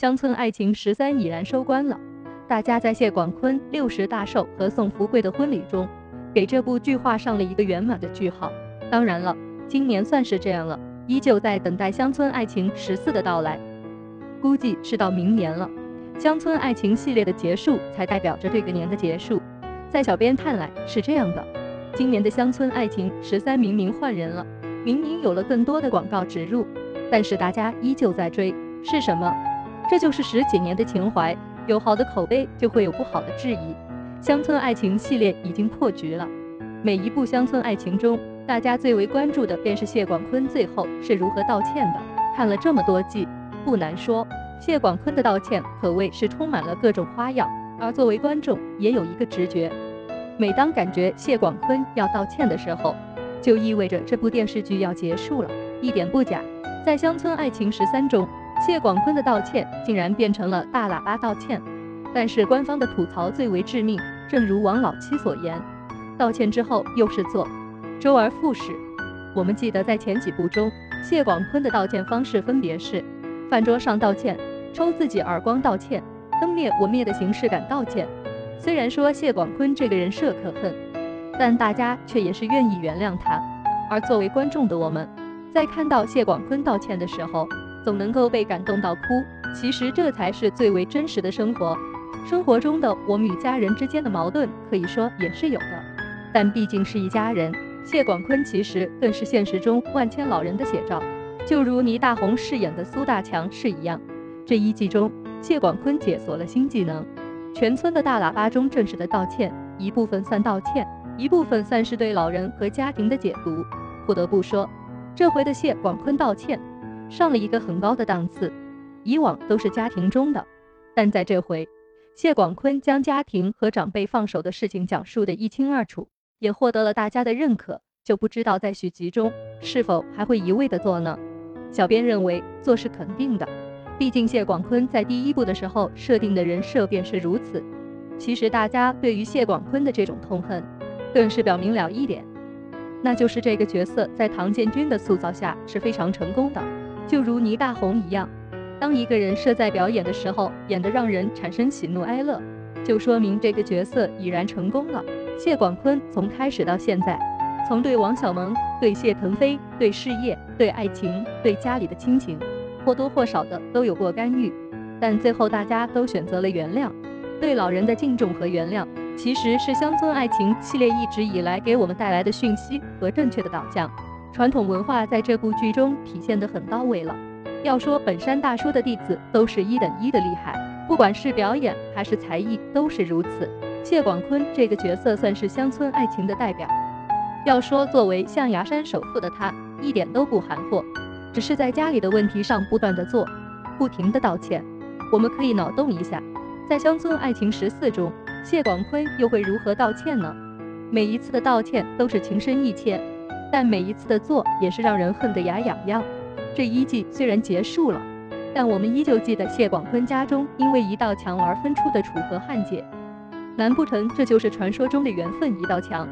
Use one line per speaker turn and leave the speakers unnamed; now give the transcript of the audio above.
乡村爱情十三已然收官了。大家在谢广坤、六十大寿和宋福贵的婚礼中，给这部剧画上了一个圆满的句号。当然了，今年算是这样了，依旧在等待乡村爱情十四的到来，估计是到明年了。乡村爱情系列的结束，才代表着这个年的结束。在小编看来是这样的，今年的乡村爱情十三明明换人了，明明有了更多的广告植入，但是大家依旧在追，是什么？这就是十几年的情怀，有好的口碑就会有不好的质疑。乡村爱情系列已经破局了，每一部乡村爱情中，大家最为关注的便是谢广坤最后是如何道歉的。看了这么多季，不难说。谢广坤的道歉可谓是充满了各种花样，而作为观众也有一个直觉：每当感觉谢广坤要道歉的时候，就意味着这部电视剧要结束了。一点不假，在《乡村爱情十三》中，谢广坤的道歉竟然变成了大喇叭道歉。但是官方的吐槽最为致命，正如王老七所言，道歉之后又是做，周而复始。我们记得在前几部中，谢广坤的道歉方式分别是饭桌上道歉。抽自己耳光道歉，灯灭我灭的形式感道歉。虽然说谢广坤这个人设可恨，但大家却也是愿意原谅他。而作为观众的我们，在看到谢广坤道歉的时候，总能够被感动到哭。其实这才是最为真实的生活。生活中的我们与家人之间的矛盾，可以说也是有的，但毕竟是一家人。谢广坤其实更是现实中万千老人的写照，就如倪大红饰演的苏大强是一样。这一季中，谢广坤解锁了新技能，全村的大喇叭中正式的道歉，一部分算道歉，一部分算是对老人和家庭的解读。不得不说，这回的谢广坤道歉上了一个很高的档次。以往都是家庭中的，但在这回，谢广坤将家庭和长辈放手的事情讲述的一清二楚，也获得了大家的认可。就不知道在续集中是否还会一味的做呢？小编认为做是肯定的。毕竟谢广坤在第一部的时候设定的人设便是如此。其实大家对于谢广坤的这种痛恨，更是表明了一点，那就是这个角色在唐建军的塑造下是非常成功的。就如倪大红一样，当一个人设在表演的时候演得让人产生喜怒哀乐，就说明这个角色已然成功了。谢广坤从开始到现在，从对王小蒙、对谢腾飞、对事业、对爱情、对家里的亲情。或多或少的都有过干预，但最后大家都选择了原谅。对老人的敬重和原谅，其实是乡村爱情系列一直以来给我们带来的讯息和正确的导向。传统文化在这部剧中体现得很到位了。要说本山大叔的弟子都是一等一的厉害，不管是表演还是才艺都是如此。谢广坤这个角色算是乡村爱情的代表。要说作为象牙山首富的他，一点都不含糊。只是在家里的问题上不断的做，不停的道歉。我们可以脑洞一下，在乡村爱情十四中，谢广坤又会如何道歉呢？每一次的道歉都是情深意切，但每一次的做也是让人恨得牙痒痒。这一季虽然结束了，但我们依旧记得谢广坤家中因为一道墙而分出的楚河汉界。难不成这就是传说中的缘分一道墙？